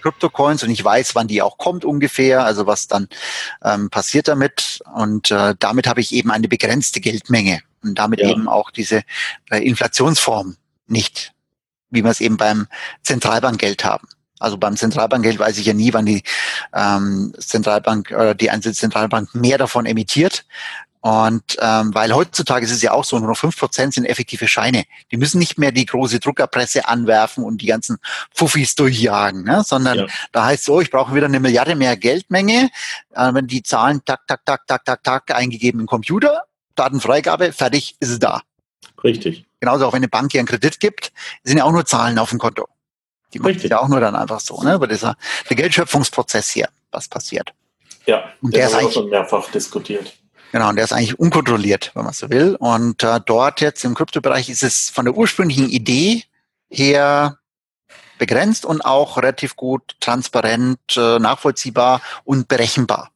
Kryptocoins und ich weiß, wann die auch kommt ungefähr, also was dann ähm, passiert damit. Und äh, damit habe ich eben eine begrenzte Geldmenge und damit ja. eben auch diese äh, Inflationsform nicht, wie wir es eben beim Zentralbankgeld haben. Also beim Zentralbankgeld weiß ich ja nie, wann die ähm, Zentralbank oder die einzelne Zentralbank mehr davon emittiert. Und ähm, weil heutzutage ist es ja auch so, nur noch fünf Prozent sind effektive Scheine. Die müssen nicht mehr die große Druckerpresse anwerfen und die ganzen Fuffis durchjagen, ne? sondern ja. da heißt so, ich brauche wieder eine Milliarde mehr Geldmenge. Äh, wenn die Zahlen tak, tak, tak, tak, tak, tak eingegeben im Computer, Datenfreigabe, fertig, ist es da. Richtig. Genauso auch wenn eine Bank hier einen Kredit gibt, sind ja auch nur Zahlen auf dem Konto. Die macht Richtig. ja auch nur dann einfach so, ne? Über dieser der Geldschöpfungsprozess hier, was passiert. Ja, und der, der ist auch schon mehrfach diskutiert. Genau, und der ist eigentlich unkontrolliert, wenn man so will. Und äh, dort jetzt im Kryptobereich ist es von der ursprünglichen Idee her begrenzt und auch relativ gut transparent, äh, nachvollziehbar und berechenbar.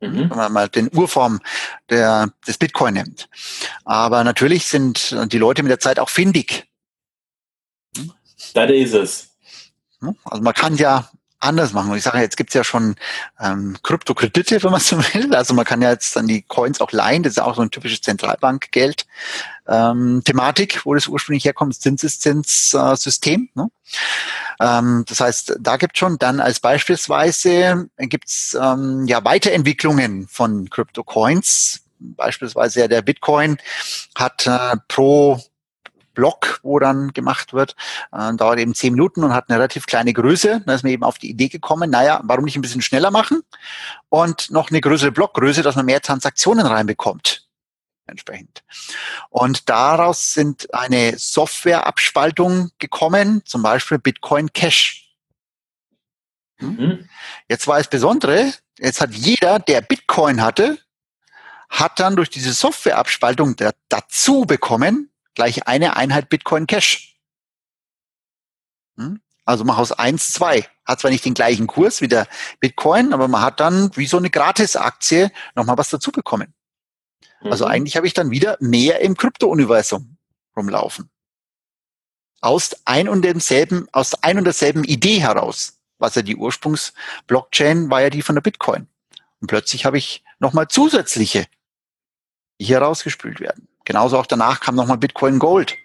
Mhm. Wenn man mal den Urform der, des Bitcoin nimmt. Aber natürlich sind die Leute mit der Zeit auch findig. Das ist es. Also man kann ja anders machen. Und ich sage, jetzt gibt's ja schon ähm, Kryptokredite, wenn man so will. Also man kann ja jetzt dann die Coins auch leihen. Das ist auch so ein typisches Zentralbankgeld. Ähm, Thematik, wo das ursprünglich herkommt, Zinseszinssystem. Äh, ne? ähm, das heißt, da gibt schon dann als beispielsweise gibt's ähm, ja Weiterentwicklungen von Kryptocoins. Beispielsweise ja der Bitcoin hat äh, pro Block, wo dann gemacht wird, äh, dauert eben zehn Minuten und hat eine relativ kleine Größe. Da ist mir eben auf die Idee gekommen, naja, warum nicht ein bisschen schneller machen und noch eine größere Blockgröße, dass man mehr Transaktionen reinbekommt entsprechend. Und daraus sind eine Softwareabspaltung gekommen, zum Beispiel Bitcoin Cash. Hm? Mhm. Jetzt war es Besondere, jetzt hat jeder, der Bitcoin hatte, hat dann durch diese Softwareabspaltung dazu bekommen, gleich eine Einheit Bitcoin Cash. Hm? Also mach aus eins zwei. Hat zwar nicht den gleichen Kurs wie der Bitcoin, aber man hat dann wie so eine Gratis-Aktie nochmal was dazu bekommen. Also mhm. Also eigentlich habe ich dann wieder mehr im Krypto-Universum rumlaufen. Aus ein und demselben, aus ein und derselben Idee heraus. Was ja die Ursprungs-Blockchain war ja die von der Bitcoin. Und plötzlich habe ich nochmal zusätzliche, die hier rausgespült werden. Genauso auch danach kam nochmal Bitcoin Gold.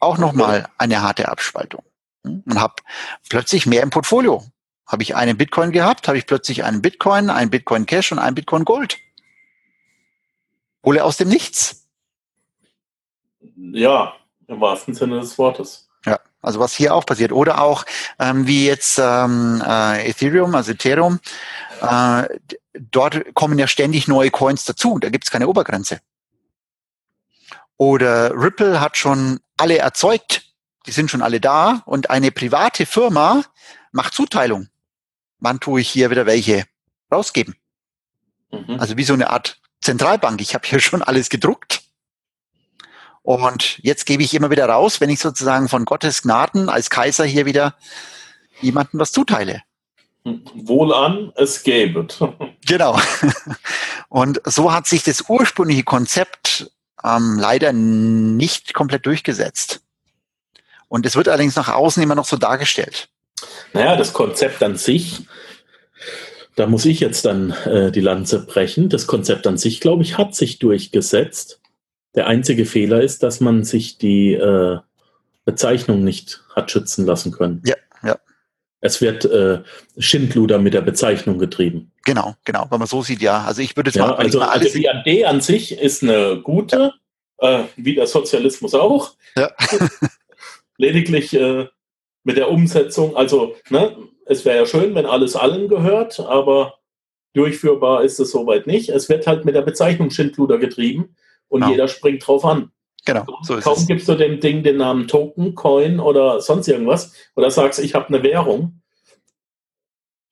Auch nochmal eine harte Abspaltung. Und habe plötzlich mehr im Portfolio. Habe ich einen Bitcoin gehabt, habe ich plötzlich einen Bitcoin, einen Bitcoin Cash und einen Bitcoin Gold. Hole aus dem Nichts. Ja, im wahrsten Sinne des Wortes. Ja, also was hier auch passiert. Oder auch ähm, wie jetzt ähm, äh, Ethereum, also Ethereum, äh, dort kommen ja ständig neue Coins dazu. Da gibt es keine Obergrenze. Oder Ripple hat schon alle erzeugt, die sind schon alle da und eine private Firma macht Zuteilung. Wann tue ich hier wieder welche rausgeben? Mhm. Also wie so eine Art Zentralbank. Ich habe hier schon alles gedruckt. Und jetzt gebe ich immer wieder raus, wenn ich sozusagen von Gottes Gnaden als Kaiser hier wieder jemandem was zuteile. Wohlan, es gäbe. genau. Und so hat sich das ursprüngliche Konzept ähm, leider nicht komplett durchgesetzt. Und es wird allerdings nach außen immer noch so dargestellt. Naja, das Konzept an sich, da muss ich jetzt dann äh, die Lanze brechen. Das Konzept an sich, glaube ich, hat sich durchgesetzt. Der einzige Fehler ist, dass man sich die äh, Bezeichnung nicht hat schützen lassen können. Ja, ja. Es wird äh, Schindluder mit der Bezeichnung getrieben. Genau, genau. Wenn man so sieht, ja. Also ich würde jetzt ja, mal, also, mal alles. Also die Idee an sich ist eine gute, ja. äh, wie der Sozialismus auch. Ja. Lediglich äh, mit der Umsetzung, also ne, es wäre ja schön, wenn alles allen gehört, aber durchführbar ist es soweit nicht. Es wird halt mit der Bezeichnung Schindluder getrieben und genau. jeder springt drauf an. Genau, so ist Kaum es. gibst du dem Ding den Namen Token, Coin oder sonst irgendwas oder sagst, ich habe eine Währung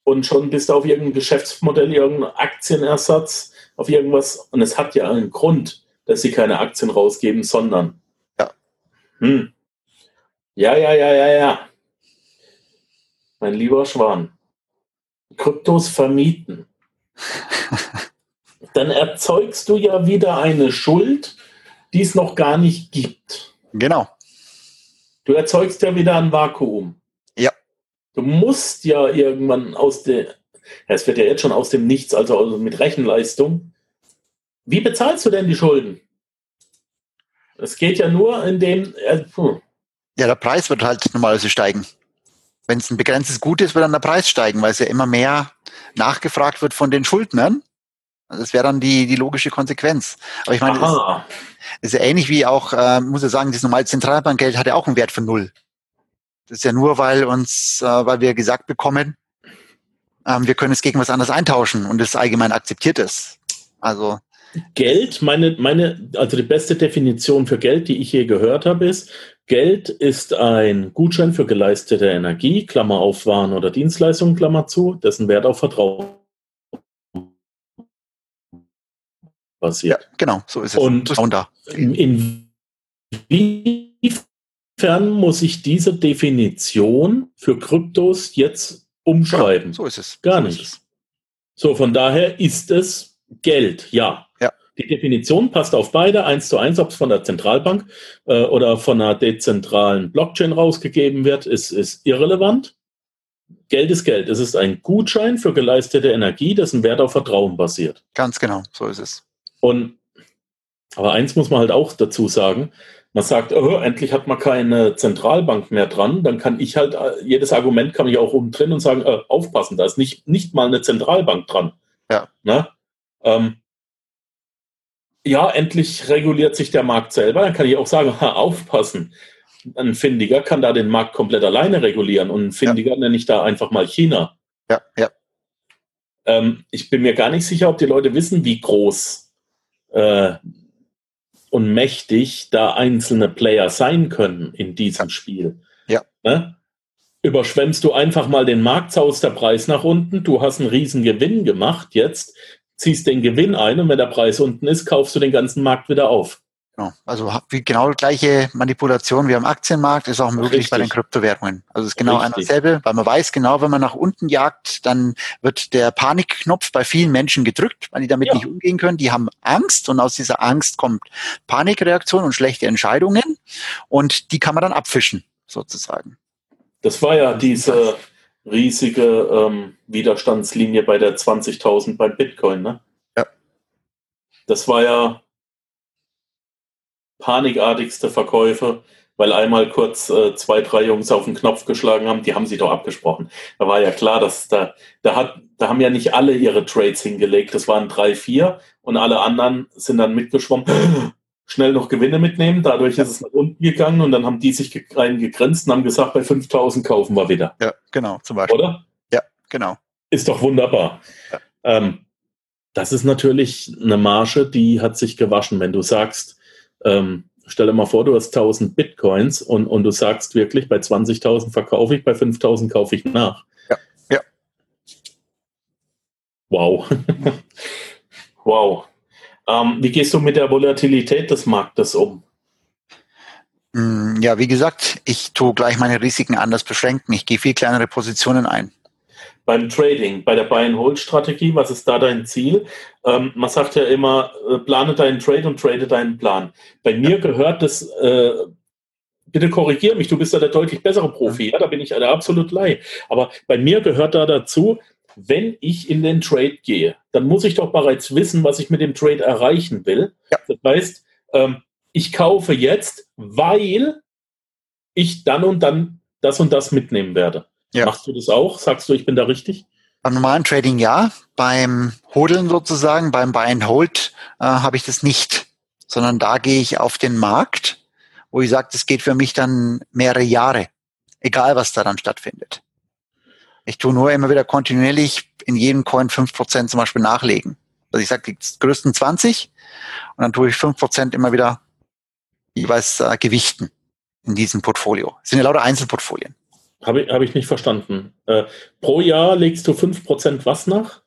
und schon bist du auf irgendein Geschäftsmodell, irgendeinen Aktienersatz, auf irgendwas und es hat ja einen Grund, dass sie keine Aktien rausgeben, sondern ja. Hm. Ja, ja, ja, ja, ja. Mein lieber Schwan. Kryptos vermieten. Dann erzeugst du ja wieder eine Schuld, die es noch gar nicht gibt. Genau. Du erzeugst ja wieder ein Vakuum. Ja. Du musst ja irgendwann aus der, es wird ja jetzt schon aus dem Nichts, also, also mit Rechenleistung. Wie bezahlst du denn die Schulden? Es geht ja nur in dem. Äh, ja, der Preis wird halt normalerweise steigen. Wenn es ein begrenztes Gut ist, wird dann der Preis steigen, weil es ja immer mehr nachgefragt wird von den Schuldnern. Also das wäre dann die, die logische Konsequenz. Aber ich meine, das ist ja ähnlich wie auch, äh, muss ich sagen, das normale Zentralbankgeld hat ja auch einen Wert von null. Das ist ja nur, weil uns, äh, weil wir gesagt bekommen, ähm, wir können es gegen was anderes eintauschen und es allgemein akzeptiert ist. Also Geld, meine, meine, also die beste Definition für Geld, die ich je gehört habe, ist, Geld ist ein Gutschein für geleistete Energie, Klammer auf Waren oder Dienstleistungen, Klammer zu, dessen Wert auf Vertrauen basiert. Ja, genau, so ist es. Und inwiefern muss ich diese Definition für Kryptos jetzt umschreiben? Genau, so ist es. Gar so nicht. So, von daher ist es Geld, ja. Die Definition passt auf beide, eins zu eins, ob es von der Zentralbank äh, oder von einer dezentralen Blockchain rausgegeben wird, ist, ist irrelevant. Geld ist Geld. Es ist ein Gutschein für geleistete Energie, dessen Wert auf Vertrauen basiert. Ganz genau, so ist es. Und aber eins muss man halt auch dazu sagen, man sagt, oh, endlich hat man keine Zentralbank mehr dran, dann kann ich halt, äh, jedes Argument kann ich auch umdrehen und sagen, äh, aufpassen, da ist nicht, nicht mal eine Zentralbank dran. Ja. Ne? Ähm, ja, endlich reguliert sich der Markt selber. Dann kann ich auch sagen, ha, aufpassen. Ein Findiger kann da den Markt komplett alleine regulieren und ein Findiger ja. nenne ich da einfach mal China. Ja, ja. Ähm, ich bin mir gar nicht sicher, ob die Leute wissen, wie groß äh, und mächtig da einzelne Player sein können in diesem. Spiel. Ja. Ne? Überschwemmst du einfach mal den Markt, zaust der Preis nach unten, du hast einen riesen Gewinn gemacht jetzt, ziehst den Gewinn ein und wenn der Preis unten ist, kaufst du den ganzen Markt wieder auf. Genau. Also wie genau die gleiche Manipulation wie am Aktienmarkt ist auch möglich Richtig. bei den Kryptowährungen. Also es ist genau Richtig. dasselbe, weil man weiß genau, wenn man nach unten jagt, dann wird der Panikknopf bei vielen Menschen gedrückt, weil die damit ja. nicht umgehen können. Die haben Angst und aus dieser Angst kommt Panikreaktion und schlechte Entscheidungen und die kann man dann abfischen, sozusagen. Das war ja diese riesige ähm, Widerstandslinie bei der 20.000 beim Bitcoin, ne? Ja. Das war ja panikartigste Verkäufe, weil einmal kurz äh, zwei, drei Jungs auf den Knopf geschlagen haben, die haben sie doch abgesprochen. Da war ja klar, dass da, da hat, da haben ja nicht alle ihre Trades hingelegt. Das waren drei, vier und alle anderen sind dann mitgeschwommen schnell noch Gewinne mitnehmen. Dadurch ist es nach unten gegangen und dann haben die sich reingegrenzt und haben gesagt, bei 5000 kaufen wir wieder. Ja, genau, zum Beispiel. Oder? Ja, genau. Ist doch wunderbar. Ja. Ähm, das ist natürlich eine Marge, die hat sich gewaschen. Wenn du sagst, ähm, stell dir mal vor, du hast 1000 Bitcoins und, und du sagst wirklich, bei 20.000 verkaufe ich, bei 5000 kaufe ich nach. Ja, ja. Wow. wow. Ähm, wie gehst du mit der Volatilität des Marktes um? Mm, ja, wie gesagt, ich tue gleich meine Risiken anders beschränken. Ich gehe viel kleinere Positionen ein. Beim Trading, bei der Buy-and-Hold-Strategie, was ist da dein Ziel? Ähm, man sagt ja immer, äh, plane deinen Trade und trade deinen Plan. Bei mir gehört das, äh, bitte korrigiere mich, du bist ja der deutlich bessere Profi, ja, da bin ich der absolut Lei. Aber bei mir gehört da dazu, wenn ich in den Trade gehe, dann muss ich doch bereits wissen, was ich mit dem Trade erreichen will. Ja. Das heißt, ähm, ich kaufe jetzt, weil ich dann und dann das und das mitnehmen werde. Ja. Machst du das auch? Sagst du, ich bin da richtig? Beim normalen Trading ja. Beim Hodeln sozusagen, beim Buy and Hold äh, habe ich das nicht, sondern da gehe ich auf den Markt, wo ich sage, das geht für mich dann mehrere Jahre, egal was da dann stattfindet. Ich tue nur immer wieder kontinuierlich in jedem Coin fünf Prozent zum Beispiel nachlegen. Also ich sage die größten 20 und dann tue ich fünf Prozent immer wieder jeweils äh, gewichten in diesem Portfolio. Das sind ja lauter Einzelportfolien. Habe ich, hab ich nicht verstanden. Äh, pro Jahr legst du fünf Prozent was nach?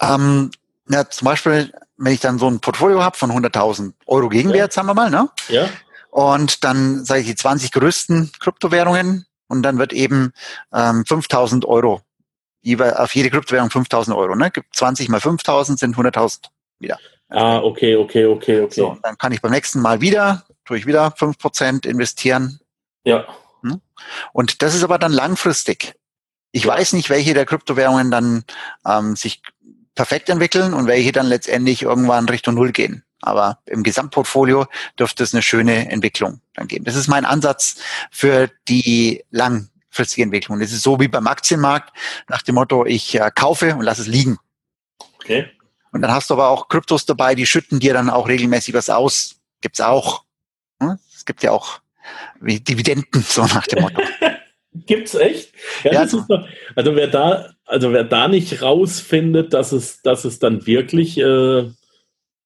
Ähm, ja, zum Beispiel, wenn ich dann so ein Portfolio habe von 100.000 Euro Gegenwert, ja. sagen wir mal, ne? Ja. Und dann sage ich die 20 größten Kryptowährungen und dann wird eben ähm, 5000 Euro, auf jede Kryptowährung 5000 Euro. Ne? 20 mal 5000 sind 100.000 wieder. Ah, okay, okay, okay, okay. So, dann kann ich beim nächsten Mal wieder, tue ich wieder 5% investieren. Ja. Hm? Und das ist aber dann langfristig. Ich weiß nicht, welche der Kryptowährungen dann ähm, sich perfekt entwickeln und welche dann letztendlich irgendwann Richtung Null gehen. Aber im Gesamtportfolio dürfte es eine schöne Entwicklung dann geben. Das ist mein Ansatz für die langfristige Entwicklung. Das ist so wie beim Aktienmarkt nach dem Motto, ich äh, kaufe und lasse es liegen. Okay. Und dann hast du aber auch Kryptos dabei, die schütten dir dann auch regelmäßig was aus. Gibt's auch. Hm? Es gibt ja auch Dividenden, so nach dem Motto. Gibt's echt? Ja, ja. Doch, also wer da, also wer da nicht rausfindet, dass es, dass es dann wirklich äh,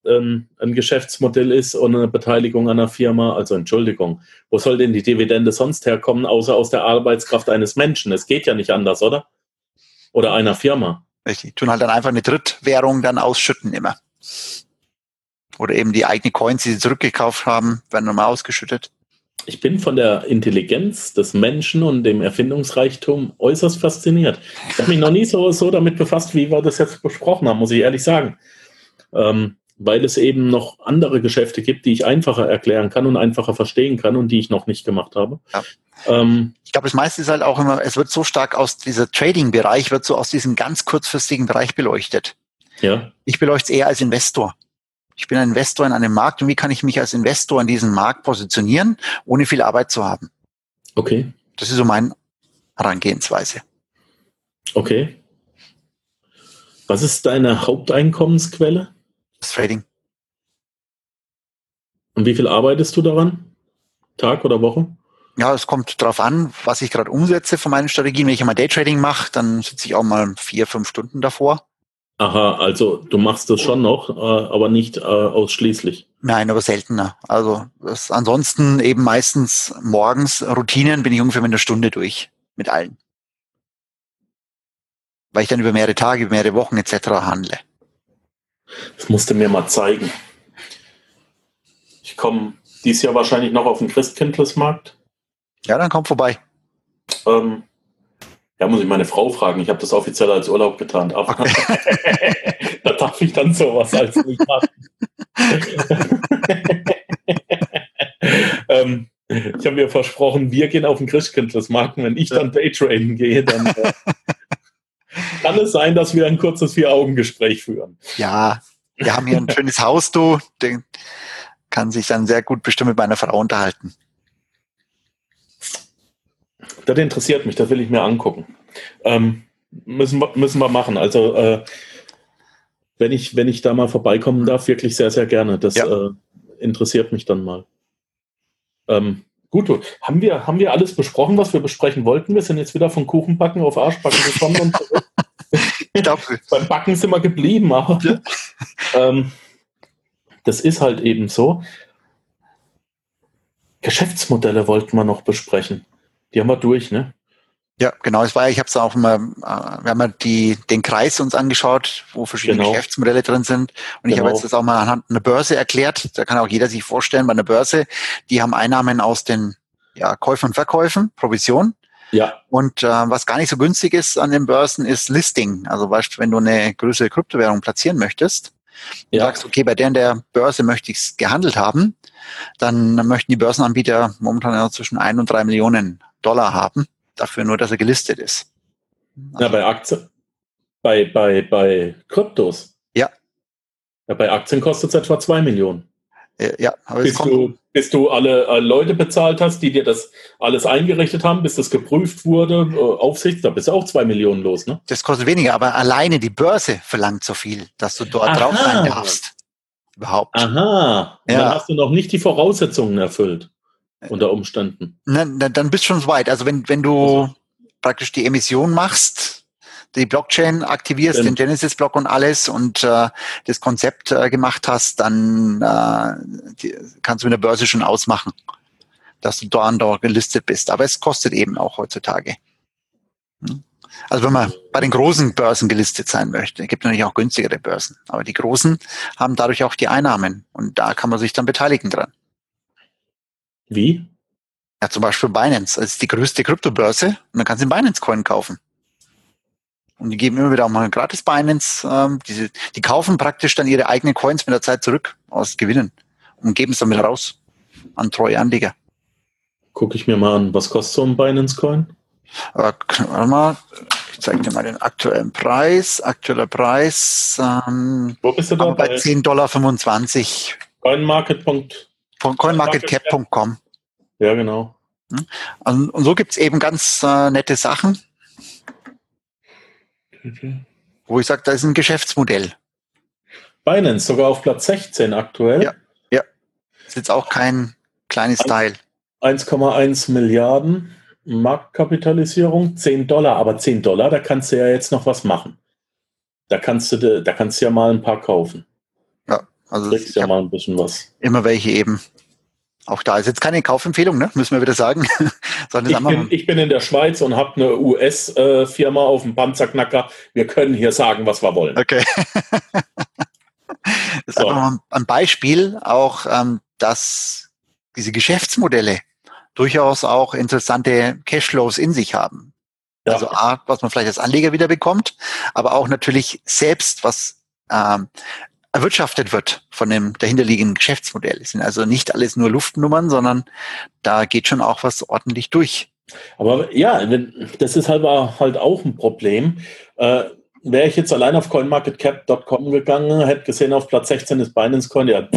ähm, ein Geschäftsmodell ist und eine Beteiligung an einer Firma, also Entschuldigung, wo soll denn die Dividende sonst herkommen, außer aus der Arbeitskraft eines Menschen? Es geht ja nicht anders, oder? Oder einer Firma. Richtig. Tun halt dann einfach eine Drittwährung dann ausschütten immer. Oder eben die eigene Coins, die sie zurückgekauft haben, werden nochmal ausgeschüttet ich bin von der Intelligenz des Menschen und dem Erfindungsreichtum äußerst fasziniert. Ich habe mich noch nie so, so damit befasst, wie wir das jetzt besprochen haben, muss ich ehrlich sagen. Ähm, weil es eben noch andere Geschäfte gibt, die ich einfacher erklären kann und einfacher verstehen kann und die ich noch nicht gemacht habe. Ja. Ähm, ich glaube, das meiste ist halt auch immer, es wird so stark aus dieser Trading-Bereich, wird so aus diesem ganz kurzfristigen Bereich beleuchtet. Ja. Ich beleuchte es eher als Investor. Ich bin ein Investor in einem Markt und wie kann ich mich als Investor in diesem Markt positionieren, ohne viel Arbeit zu haben? Okay. Das ist so meine Herangehensweise. Okay. Was ist deine Haupteinkommensquelle? Das Trading. Und wie viel arbeitest du daran? Tag oder Woche? Ja, es kommt darauf an, was ich gerade umsetze von meinen Strategien. Wenn ich mal Daytrading mache, dann sitze ich auch mal vier, fünf Stunden davor. Aha, also du machst das schon noch, äh, aber nicht äh, ausschließlich. Nein, aber seltener. Also ansonsten eben meistens morgens Routinen bin ich ungefähr mit einer Stunde durch mit allen. Weil ich dann über mehrere Tage, über mehrere Wochen etc. handle. Das musst du mir mal zeigen. Ich komme dieses Jahr wahrscheinlich noch auf den Christkindlesmarkt. Ja, dann komm vorbei. Ähm, ja, muss ich meine Frau fragen. Ich habe das offiziell als Urlaub getan. Okay. da darf ich dann sowas als nicht machen. ähm, ich habe mir versprochen, wir gehen auf den Christkindlesmarkt. Wenn ich dann Daytraden gehe, dann äh, kann es sein, dass wir ein kurzes Vier-Augen-Gespräch führen. Ja, wir haben hier ein schönes Haus, du. Den kann sich dann sehr gut bestimmt mit meiner Frau unterhalten. Das interessiert mich, das will ich mir angucken. Ähm, müssen, wir, müssen wir machen. Also äh, wenn ich, wenn ich da mal vorbeikommen darf, wirklich sehr, sehr gerne. Das ja. äh, interessiert mich dann mal. Ähm, gut, haben wir, haben wir alles besprochen, was wir besprechen wollten? Wir sind jetzt wieder von Kuchenbacken auf Arschbacken gekommen und beim Backen sind wir geblieben, aber ja. ähm, das ist halt eben so. Geschäftsmodelle wollten wir noch besprechen. Die haben wir durch, ne? Ja, genau. Es war, ich habe es auch immer, äh, wir haben ja die, den Kreis uns angeschaut, wo verschiedene genau. Geschäftsmodelle drin sind. Und genau. ich habe jetzt das auch mal anhand einer Börse erklärt. Da kann auch jeder sich vorstellen, bei einer Börse, die haben Einnahmen aus den ja, Käufen und Verkäufen, Provision. Ja. Und äh, was gar nicht so günstig ist an den Börsen, ist Listing. Also beispielsweise, wenn du eine größere Kryptowährung platzieren möchtest, ja. du sagst, okay, bei der in der Börse möchte ich es gehandelt haben, dann möchten die Börsenanbieter momentan ja zwischen ein und drei Millionen Dollar haben, dafür nur, dass er gelistet ist. Also, ja, bei Aktien, bei, bei, bei Kryptos. Ja. ja bei Aktien kostet es etwa zwei Millionen. Ja, aber bis, du, bis du alle äh, Leute bezahlt hast, die dir das alles eingerichtet haben, bis das geprüft wurde, äh, Aufsicht, da bist du auch zwei Millionen los, ne? Das kostet weniger, aber alleine die Börse verlangt so viel, dass du dort Aha. drauf sein darfst. Überhaupt. Aha. Ja. Dann hast du noch nicht die Voraussetzungen erfüllt unter Umständen. Na, na, dann bist du schon so weit. Also wenn, wenn du also. praktisch die Emission machst, die Blockchain aktivierst, ähm. den Genesis-Block und alles und äh, das Konzept äh, gemacht hast, dann äh, die, kannst du mit der Börse schon ausmachen, dass du da und da gelistet bist. Aber es kostet eben auch heutzutage. Hm? Also wenn man bei den großen Börsen gelistet sein möchte, gibt natürlich auch günstigere Börsen. Aber die großen haben dadurch auch die Einnahmen und da kann man sich dann beteiligen dran. Wie? Ja, zum Beispiel Binance. Das ist die größte Kryptobörse und dann kannst du einen Binance-Coin kaufen. Und die geben immer wieder auch mal gratis Binance. Ähm, diese, die kaufen praktisch dann ihre eigenen Coins mit der Zeit zurück aus Gewinnen und geben es dann wieder raus an treue Anleger. Gucke ich mir mal an, was kostet so ein Binance-Coin? Äh, warte mal, Ich zeige dir mal den aktuellen Preis. Aktueller Preis. Ähm, Wo bist du da? Bei 10,25 Dollar. CoinMarket. CoinMarketCap.com. Ja, genau. Hm? Und, und so gibt's eben ganz äh, nette Sachen, mhm. wo ich sage, da ist ein Geschäftsmodell. Binance sogar auf Platz 16 aktuell. Ja, ja. Ist jetzt auch kein kleines Teil. 1,1 Milliarden Marktkapitalisierung, 10 Dollar, aber 10 Dollar, da kannst du ja jetzt noch was machen. Da kannst du, da kannst du ja mal ein paar kaufen. Ja, also kriegst ja mal ein bisschen was. Immer welche eben. Auch da ist jetzt keine Kaufempfehlung, ne? müssen wir wieder sagen. ich, bin, ich, bin, in der Schweiz und habe eine US-Firma auf dem Panzerknacker. Wir können hier sagen, was wir wollen. Okay. das ist so. einfach mal ein Beispiel, auch ähm, dass diese Geschäftsmodelle durchaus auch interessante Cashflows in sich haben. Ja. Also A, was man vielleicht als Anleger wieder bekommt, aber auch natürlich selbst, was ähm, erwirtschaftet wird von dem dahinterliegenden Geschäftsmodell. Es sind also nicht alles nur Luftnummern, sondern da geht schon auch was ordentlich durch. Aber ja, das ist halt, halt auch ein Problem. Äh, Wäre ich jetzt allein auf coinmarketcap.com gegangen, hätte gesehen, auf Platz 16 ist Binance Coin, ja,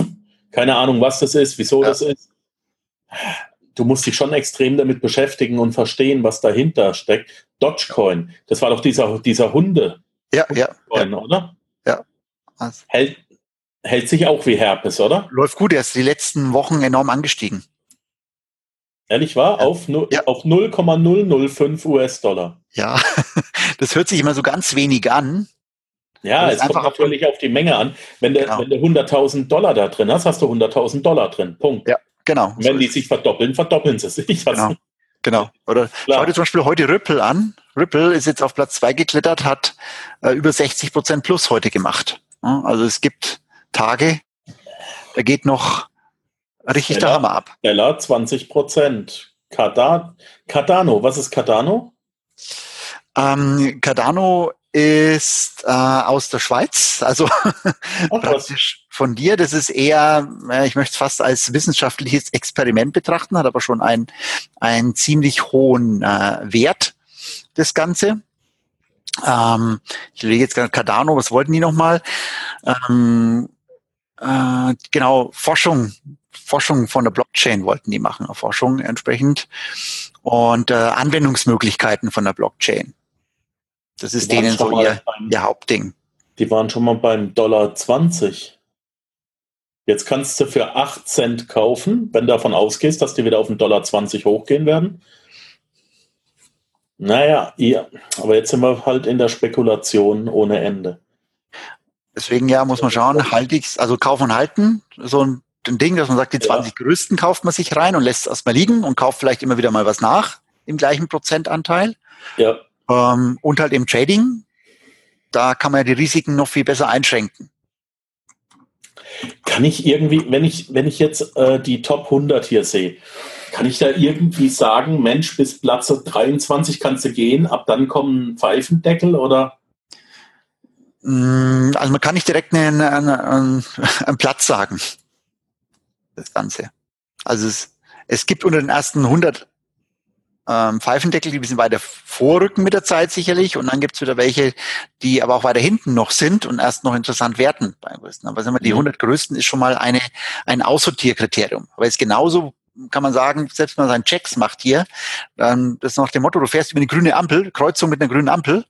keine Ahnung, was das ist, wieso ja. das ist. Du musst dich schon extrem damit beschäftigen und verstehen, was dahinter steckt. Dogecoin, das war doch dieser, dieser Hunde. Ja, ja. Coin, ja. oder? Ja. Hält, hält sich auch wie Herpes, oder? Läuft gut, er ist die letzten Wochen enorm angestiegen. Ehrlich? Ja. Auf, ja. auf 0,005 US-Dollar. Ja, das hört sich immer so ganz wenig an. Ja, es kommt natürlich auf die Menge an. Wenn du, genau. wenn du 100.000 Dollar da drin hast, hast du 100.000 Dollar drin. Punkt. Ja, genau. Und wenn so die sich verdoppeln, verdoppeln sie sich. Genau. genau. Oder Klar. schau dir zum Beispiel heute Ripple an. Ripple ist jetzt auf Platz 2 geklettert, hat äh, über 60 Prozent plus heute gemacht. Also es gibt Tage, da geht noch richtig der Hammer ab. Stellar 20 Prozent. Cardano, was ist Cardano? Ähm, Cardano ist äh, aus der Schweiz, also Ach, praktisch von dir. Das ist eher, äh, ich möchte es fast als wissenschaftliches Experiment betrachten, hat aber schon einen, einen ziemlich hohen äh, Wert, das Ganze. Ähm, ich lege jetzt gerade Cardano, was wollten die nochmal? Ähm, äh, genau, Forschung, Forschung von der Blockchain wollten die machen, Forschung entsprechend und äh, Anwendungsmöglichkeiten von der Blockchain. Das ist denen so ihr, beim, ihr Hauptding. Die waren schon mal beim Dollar 20. Jetzt kannst du für 8 Cent kaufen, wenn du davon ausgehst, dass die wieder auf den Dollar 20 hochgehen werden. Naja, ja, aber jetzt sind wir halt in der Spekulation ohne Ende. Deswegen ja, muss man schauen, halte ich's, also kaufen und halten, so ein, ein Ding, dass man sagt, die 20 ja. größten kauft man sich rein und lässt es erstmal liegen und kauft vielleicht immer wieder mal was nach im gleichen Prozentanteil. Ja. Ähm, und halt im Trading, da kann man ja die Risiken noch viel besser einschränken. Kann ich irgendwie, wenn ich, wenn ich jetzt äh, die Top 100 hier sehe, kann ich da irgendwie sagen, Mensch, bis Platz 23 kannst du gehen, ab dann kommen Pfeifendeckel oder? Mm, also man kann nicht direkt einen, einen, einen, Platz sagen. Das Ganze. Also es, es gibt unter den ersten 100 ähm, Pfeifendeckel, die ein bisschen weiter vorrücken mit der Zeit sicherlich. Und dann gibt's wieder welche, die aber auch weiter hinten noch sind und erst noch interessant werden beim größten. Aber sagen wir, die 100 mhm. größten ist schon mal eine, ein Aussortierkriterium. Aber jetzt genauso kann man sagen, selbst wenn man seinen Checks macht hier, dann das ist nach dem Motto, du fährst über eine grüne Ampel, Kreuzung mit einer grünen Ampel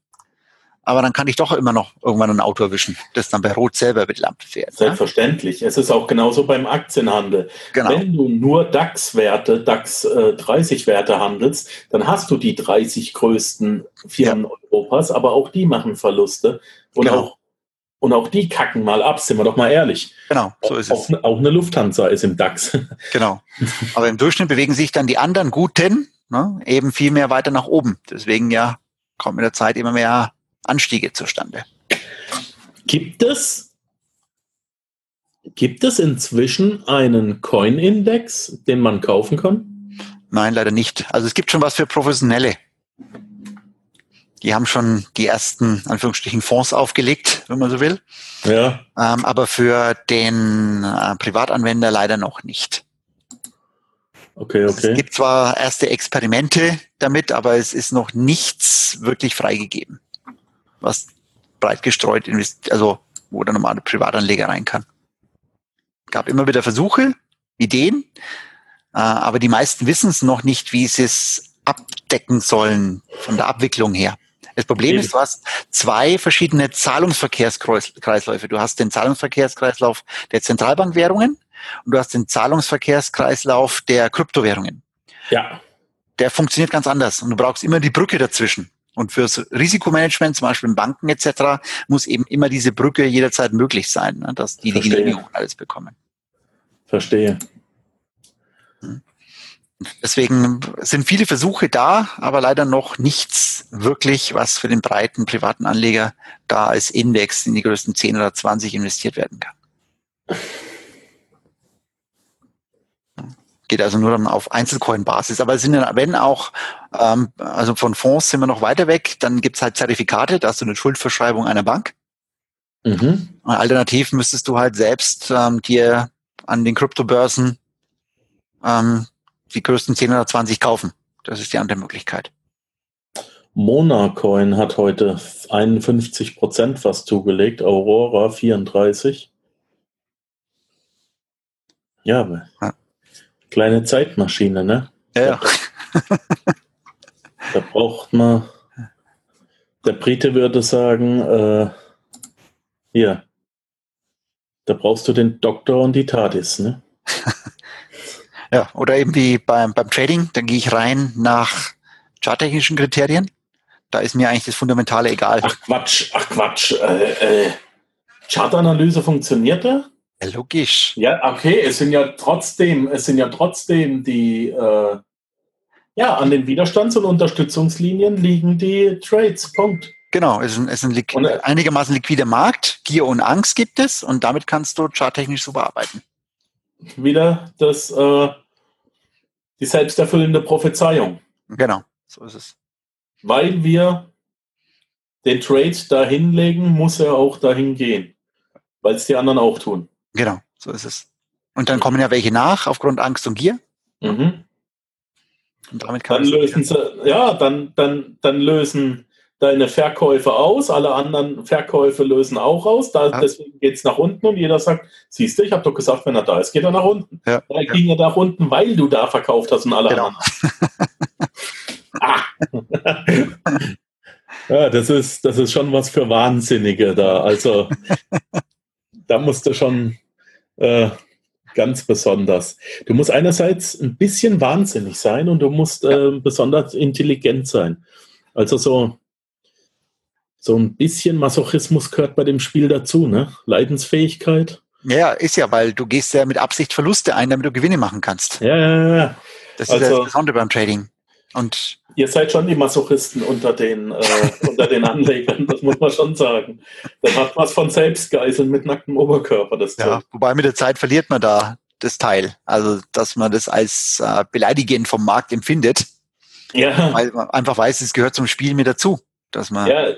aber dann kann ich doch immer noch irgendwann ein Auto erwischen, das dann bei Rot selber mit Lampe fährt. Ne? Selbstverständlich. Ja? Es ist auch genauso beim Aktienhandel. Genau. Wenn du nur DAX-Werte, DAX äh, 30-Werte handelst, dann hast du die 30 größten Firmen ja. Europas, aber auch die machen Verluste und genau. auch und auch die kacken mal ab, sind wir doch mal ehrlich. Genau, so ist auch, es. Auch eine Lufthansa ist im DAX. Genau. Aber im Durchschnitt bewegen sich dann die anderen Guten ne, eben viel mehr weiter nach oben. Deswegen ja kommt mit der Zeit immer mehr Anstiege zustande. Gibt es, gibt es inzwischen einen Coin-Index, den man kaufen kann? Nein, leider nicht. Also es gibt schon was für Professionelle. Die haben schon die ersten, Anführungsstrichen, Fonds aufgelegt, wenn man so will. Ja. Ähm, aber für den äh, Privatanwender leider noch nicht. Okay, okay. Also es gibt zwar erste Experimente damit, aber es ist noch nichts wirklich freigegeben, was breit gestreut investiert, also wo der normale Privatanleger rein kann. Gab immer wieder Versuche, Ideen, äh, aber die meisten wissen es noch nicht, wie sie es abdecken sollen von der Abwicklung her. Das Problem ist, du hast zwei verschiedene Zahlungsverkehrskreisläufe. Du hast den Zahlungsverkehrskreislauf der Zentralbankwährungen und du hast den Zahlungsverkehrskreislauf der Kryptowährungen. Ja. Der funktioniert ganz anders und du brauchst immer die Brücke dazwischen. Und fürs Risikomanagement, zum Beispiel in Banken etc., muss eben immer diese Brücke jederzeit möglich sein, ne, dass die Verstehe. die Genehmigung alles bekommen. Verstehe. Deswegen sind viele Versuche da, aber leider noch nichts wirklich, was für den breiten privaten Anleger da als Index in die größten 10 oder 20 investiert werden kann. Geht also nur dann auf Einzelcoin-Basis. Aber es sind ja, wenn auch, ähm, also von Fonds sind wir noch weiter weg, dann gibt's halt Zertifikate, da hast du eine Schuldverschreibung einer Bank. Mhm. Alternativ müsstest du halt selbst ähm, dir an den Kryptobörsen ähm, die größten 10 oder 20 kaufen. Das ist die andere Möglichkeit. Monacoin hat heute 51 Prozent was zugelegt, Aurora 34. Ja, ja. Kleine Zeitmaschine, ne? Ja. da braucht man, der Brite würde sagen, äh, hier, da brauchst du den Doktor und die TARDIS, ne? Ja, oder eben wie beim, beim Trading, dann gehe ich rein nach charttechnischen Kriterien. Da ist mir eigentlich das Fundamentale egal. Ach Quatsch, ach Quatsch. Äh, äh, Chartanalyse funktionierte? Ja, logisch. Ja, okay, es sind ja trotzdem, es sind ja trotzdem die, äh, ja, an den Widerstands- und Unterstützungslinien liegen die Trades. Punkt. Genau, es ist ein, es ist ein liqu und, einigermaßen liquider Markt. Gier und Angst gibt es und damit kannst du charttechnisch super arbeiten wieder das, äh, die selbsterfüllende Prophezeiung. Genau, so ist es. Weil wir den Trade dahin legen, muss er auch dahin gehen. Weil es die anderen auch tun. Genau, so ist es. Und dann kommen ja welche nach, aufgrund Angst und Gier. Mhm. Und damit kann dann lösen sie, ja, dann, dann, dann lösen deine Verkäufe aus, alle anderen Verkäufe lösen auch aus, da, ja. deswegen geht es nach unten und jeder sagt, siehst du, ich habe doch gesagt, wenn er da ist, geht er nach unten. Ja. Er ging ja nach unten, weil du da verkauft hast und alle genau. anderen. ah. ja, das ist, das ist schon was für Wahnsinnige da. Also da musst du schon äh, ganz besonders. Du musst einerseits ein bisschen wahnsinnig sein und du musst äh, besonders intelligent sein. Also so so ein bisschen Masochismus gehört bei dem Spiel dazu, ne? Leidensfähigkeit. Ja, ist ja, weil du gehst ja mit Absicht Verluste ein, damit du Gewinne machen kannst. Ja, ja, ja. Das also, ist das Besondere beim Trading. Und ihr seid schon die Masochisten unter den, äh, unter den Anlegern, das muss man schon sagen. Da macht was von Selbstgeiseln mit nacktem Oberkörper. Das ja, wobei mit der Zeit verliert man da das Teil. Also, dass man das als äh, beleidigend vom Markt empfindet. Ja. Weil man einfach weiß, es gehört zum Spiel mit dazu. Dass man ja,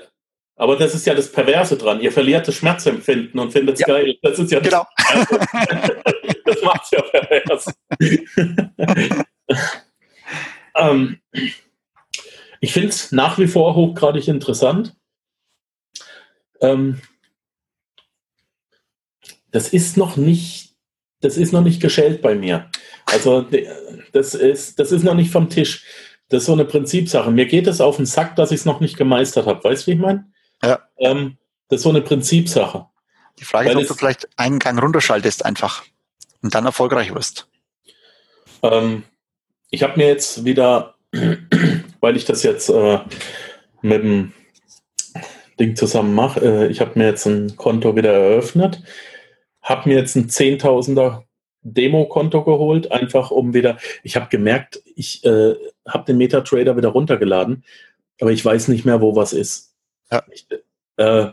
aber das ist ja das Perverse dran. Ihr verliert das Schmerzempfinden und findet es ja. geil. Das ist ja genau. das macht es ja pervers. ähm, ich finde es nach wie vor hochgradig interessant. Ähm, das ist noch nicht, das ist noch nicht geschält bei mir. Also das ist, das ist noch nicht vom Tisch. Das ist so eine Prinzipsache. Mir geht es auf den Sack, dass ich es noch nicht gemeistert habe. Weißt du, wie ich meine? Ja. Ähm, das ist so eine Prinzipsache. Die Frage Weil ist, ob du vielleicht einen Gang runterschaltest einfach und dann erfolgreich wirst. Ähm, ich habe mir jetzt wieder, weil ich das jetzt äh, mit dem Ding zusammen mache, äh, ich habe mir jetzt ein Konto wieder eröffnet, habe mir jetzt ein Zehntausender Demo-Konto geholt, einfach um wieder, ich habe gemerkt, ich äh, habe den MetaTrader wieder runtergeladen, aber ich weiß nicht mehr, wo was ist. Ja. Ich, äh,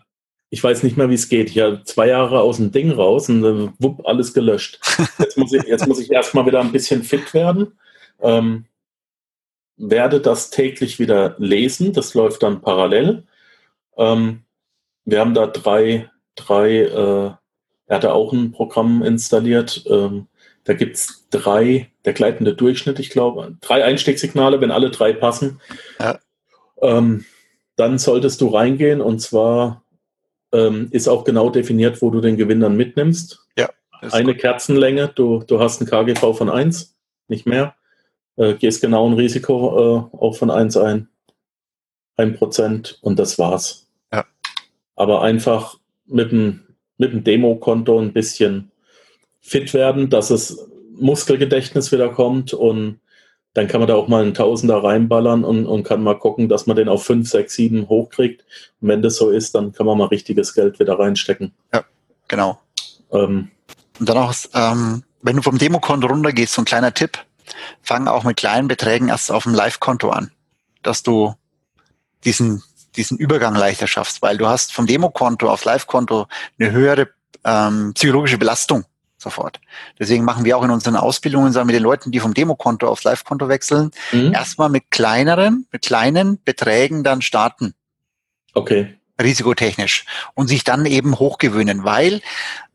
ich weiß nicht mehr, wie es geht. Ich habe zwei Jahre aus dem Ding raus und äh, wupp, alles gelöscht. Jetzt muss ich, jetzt muss ich erstmal wieder ein bisschen fit werden. Ähm, werde das täglich wieder lesen. Das läuft dann parallel. Ähm, wir haben da drei, drei, äh, er hatte auch ein Programm installiert. Ähm, da gibt es drei der gleitende Durchschnitt, ich glaube, drei Einstiegssignale, wenn alle drei passen. Ja. Ähm, dann solltest du reingehen und zwar ähm, ist auch genau definiert, wo du den Gewinn dann mitnimmst. Ja. Eine gut. Kerzenlänge, du, du hast ein KGV von 1, nicht mehr. Äh, gehst genau ein Risiko äh, auch von 1 ein. 1% und das war's. Ja. Aber einfach mit dem, mit dem Demokonto ein bisschen fit werden, dass es Muskelgedächtnis wieder kommt und dann kann man da auch mal einen Tausender reinballern und, und kann mal gucken, dass man den auf 5, 6, 7 hochkriegt. Und wenn das so ist, dann kann man mal richtiges Geld wieder reinstecken. Ja, genau. Ähm, und dann auch, ähm, wenn du vom Demokonto runtergehst, so ein kleiner Tipp, fang auch mit kleinen Beträgen erst auf dem Live-Konto an, dass du diesen, diesen Übergang leichter schaffst, weil du hast vom Demokonto aufs Live-Konto eine höhere ähm, psychologische Belastung sofort. Deswegen machen wir auch in unseren Ausbildungen, sagen wir den Leuten, die vom Demokonto aufs Live-Konto wechseln, mhm. erstmal mit kleineren, mit kleinen Beträgen dann starten. Okay. Risikotechnisch. Und sich dann eben hochgewöhnen, weil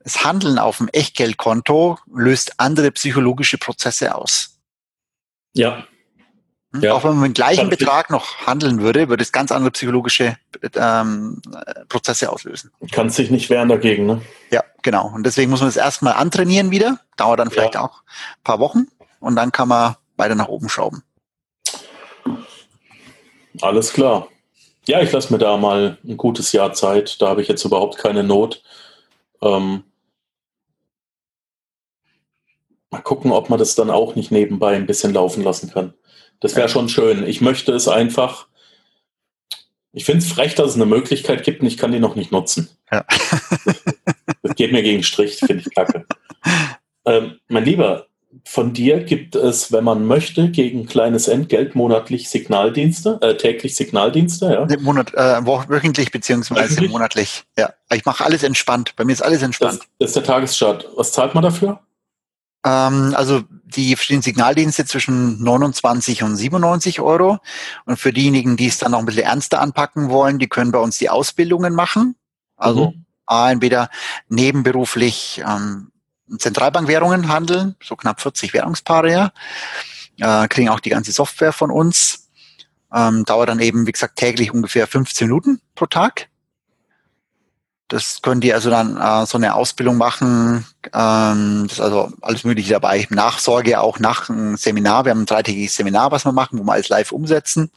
das Handeln auf dem Echtgeldkonto löst andere psychologische Prozesse aus. Ja. Hm? Ja. Auch wenn man mit dem gleichen Betrag noch handeln würde, würde es ganz andere psychologische ähm, Prozesse auslösen. Kann sich nicht wehren dagegen, ne? Ja, genau. Und deswegen muss man es erstmal antrainieren wieder. Dauert dann vielleicht ja. auch ein paar Wochen und dann kann man weiter nach oben schrauben. Alles klar. Ja, ich lasse mir da mal ein gutes Jahr Zeit. Da habe ich jetzt überhaupt keine Not. Ähm, mal gucken, ob man das dann auch nicht nebenbei ein bisschen laufen lassen kann. Das wäre schon schön. Ich möchte es einfach. Ich finde es frech, dass es eine Möglichkeit gibt und ich kann die noch nicht nutzen. Ja. das geht mir gegen Strich, finde ich kacke. Ähm, mein Lieber, von dir gibt es, wenn man möchte, gegen kleines Entgelt monatlich Signaldienste, äh, täglich Signaldienste, ja? Monat, äh, wöchentlich beziehungsweise wöchentlich? monatlich. Ja, ich mache alles entspannt. Bei mir ist alles entspannt. Das, das ist der Tagesstart. Was zahlt man dafür? Ähm, also die verschiedenen Signaldienste zwischen 29 und 97 Euro. Und für diejenigen, die es dann noch ein bisschen ernster anpacken wollen, die können bei uns die Ausbildungen machen. Also mhm. entweder nebenberuflich ähm, Zentralbankwährungen handeln, so knapp 40 Währungspaare, ja. Äh, kriegen auch die ganze Software von uns. Ähm, dauert dann eben, wie gesagt, täglich ungefähr 15 Minuten pro Tag. Das können die also dann äh, so eine Ausbildung machen. Ähm, das ist also alles Mögliche dabei. Nachsorge auch nach einem Seminar. Wir haben ein dreitägiges Seminar, was wir machen, wo wir alles live umsetzen.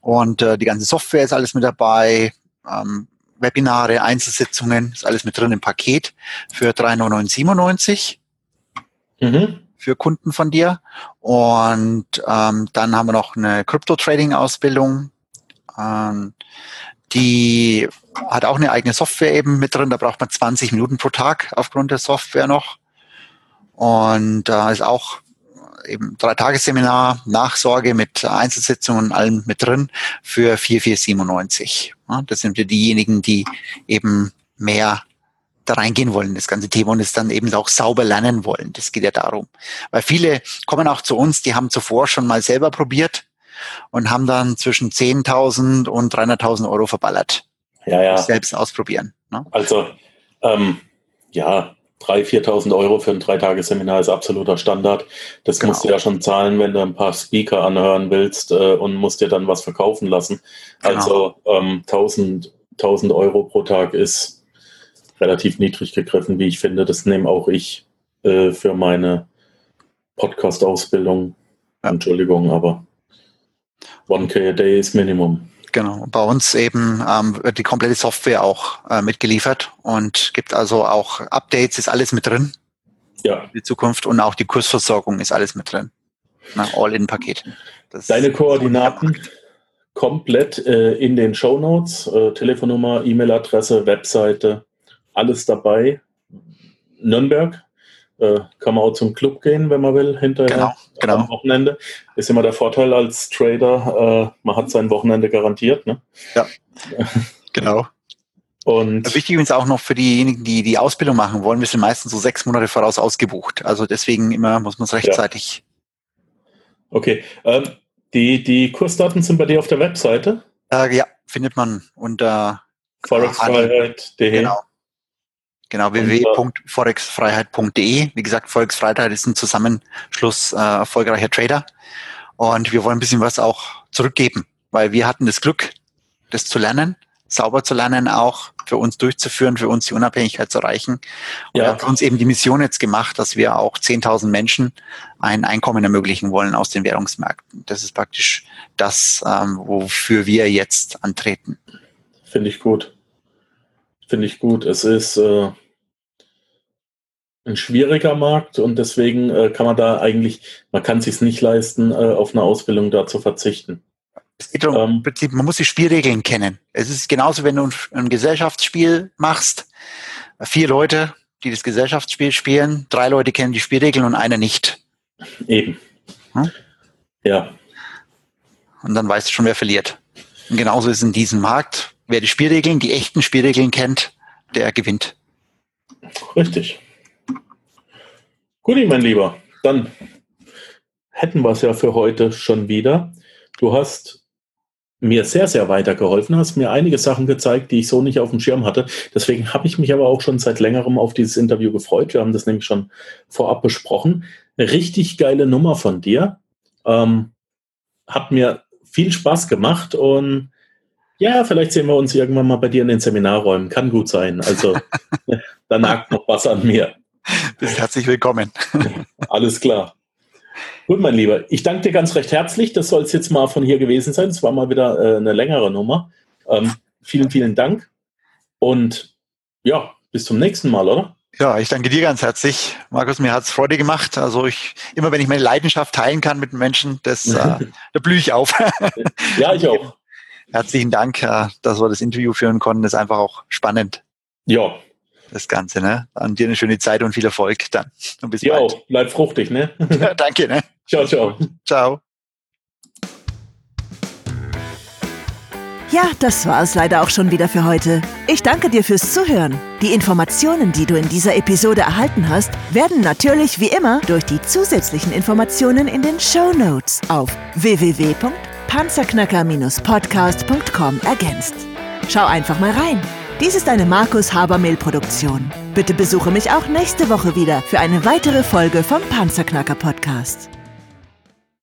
Und äh, die ganze Software ist alles mit dabei. Ähm, Webinare, Einzelsitzungen, ist alles mit drin im Paket für 3,9997 mhm. für Kunden von dir. Und ähm, dann haben wir noch eine Crypto-Trading-Ausbildung. Ähm, die hat auch eine eigene Software eben mit drin. Da braucht man 20 Minuten pro Tag aufgrund der Software noch. Und da äh, ist auch eben drei Tagesseminar, Nachsorge mit Einzelsitzungen und allem mit drin für 4497. Ja, das sind wir diejenigen, die eben mehr da reingehen wollen, das ganze Thema und es dann eben auch sauber lernen wollen. Das geht ja darum. Weil viele kommen auch zu uns, die haben zuvor schon mal selber probiert und haben dann zwischen 10.000 und 300.000 Euro verballert. Ja, ja. Selbst ausprobieren. Ne? Also, ähm, ja, 3.000, 4.000 Euro für ein Dreitagesseminar ist absoluter Standard. Das genau. musst du ja schon zahlen, wenn du ein paar Speaker anhören willst äh, und musst dir dann was verkaufen lassen. Genau. Also ähm, 1.000, 1.000 Euro pro Tag ist relativ niedrig gegriffen, wie ich finde. Das nehme auch ich äh, für meine Podcast-Ausbildung. Ja. Entschuldigung, aber 1K a day ist Minimum. Genau. Bei uns eben ähm, wird die komplette Software auch äh, mitgeliefert und gibt also auch Updates, ist alles mit drin. Ja. Die Zukunft und auch die Kursversorgung ist alles mit drin. All-in-Paket. Deine Koordinaten komplett äh, in den Show Notes. Äh, Telefonnummer, E-Mail-Adresse, Webseite, alles dabei. Nürnberg, äh, kann man auch zum Club gehen, wenn man will, hinterher genau, genau. am Wochenende. Ist immer der Vorteil als Trader, äh, man hat sein Wochenende garantiert. Ne? Ja, genau. Und Wichtig ist auch noch für diejenigen, die die Ausbildung machen wollen, wir sind meistens so sechs Monate voraus ausgebucht. Also deswegen immer muss man es rechtzeitig. Ja. Okay. Ähm, die, die Kursdaten sind bei dir auf der Webseite? Äh, ja, findet man unter forexfreiheit.de. Genau. Genau, www.forexfreiheit.de. Wie gesagt, Forex-Freiheit ist ein Zusammenschluss äh, erfolgreicher Trader. Und wir wollen ein bisschen was auch zurückgeben, weil wir hatten das Glück, das zu lernen, sauber zu lernen, auch für uns durchzuführen, für uns die Unabhängigkeit zu erreichen. Und ja. haben uns eben die Mission jetzt gemacht, dass wir auch 10.000 Menschen ein Einkommen ermöglichen wollen aus den Währungsmärkten. Das ist praktisch das, ähm, wofür wir jetzt antreten. Finde ich gut. Finde ich gut. Es ist äh, ein schwieriger Markt und deswegen äh, kann man da eigentlich, man kann es sich nicht leisten, äh, auf eine Ausbildung da zu verzichten. Es geht um, ähm, Prinzip, man muss die Spielregeln kennen. Es ist genauso, wenn du ein, ein Gesellschaftsspiel machst. Vier Leute, die das Gesellschaftsspiel spielen, drei Leute kennen die Spielregeln und einer nicht. Eben. Hm? Ja. Und dann weißt du schon, wer verliert. Und genauso ist es in diesem Markt. Wer die Spielregeln, die echten Spielregeln kennt, der gewinnt. Richtig. Guti, mein Lieber, dann hätten wir es ja für heute schon wieder. Du hast mir sehr, sehr weitergeholfen, hast mir einige Sachen gezeigt, die ich so nicht auf dem Schirm hatte. Deswegen habe ich mich aber auch schon seit längerem auf dieses Interview gefreut. Wir haben das nämlich schon vorab besprochen. Richtig geile Nummer von dir. Ähm, hat mir viel Spaß gemacht und ja, vielleicht sehen wir uns irgendwann mal bei dir in den Seminarräumen. Kann gut sein. Also da nagt noch was an mir. Bist herzlich willkommen. Alles klar. Gut, mein Lieber, ich danke dir ganz recht herzlich. Das soll es jetzt mal von hier gewesen sein. Es war mal wieder äh, eine längere Nummer. Ähm, vielen, vielen Dank. Und ja, bis zum nächsten Mal, oder? Ja, ich danke dir ganz herzlich. Markus, mir hat es Freude gemacht. Also ich, immer wenn ich meine Leidenschaft teilen kann mit Menschen, das, äh, da blühe ich auf. ja, ich auch. Herzlichen Dank, dass wir das Interview führen konnten. Das ist einfach auch spannend. Ja, das Ganze. Ne? An dir eine schöne Zeit und viel Erfolg dann. Und bis ja, bald. Bleib fruchtig, ne? ja, danke, ne? Ciao, ciao. Ciao. Ja, das war es leider auch schon wieder für heute. Ich danke dir fürs Zuhören. Die Informationen, die du in dieser Episode erhalten hast, werden natürlich wie immer durch die zusätzlichen Informationen in den Show Notes auf www.panzerknacker-podcast.com ergänzt. Schau einfach mal rein. Dies ist eine Markus Habermehl Produktion. Bitte besuche mich auch nächste Woche wieder für eine weitere Folge vom Panzerknacker Podcast.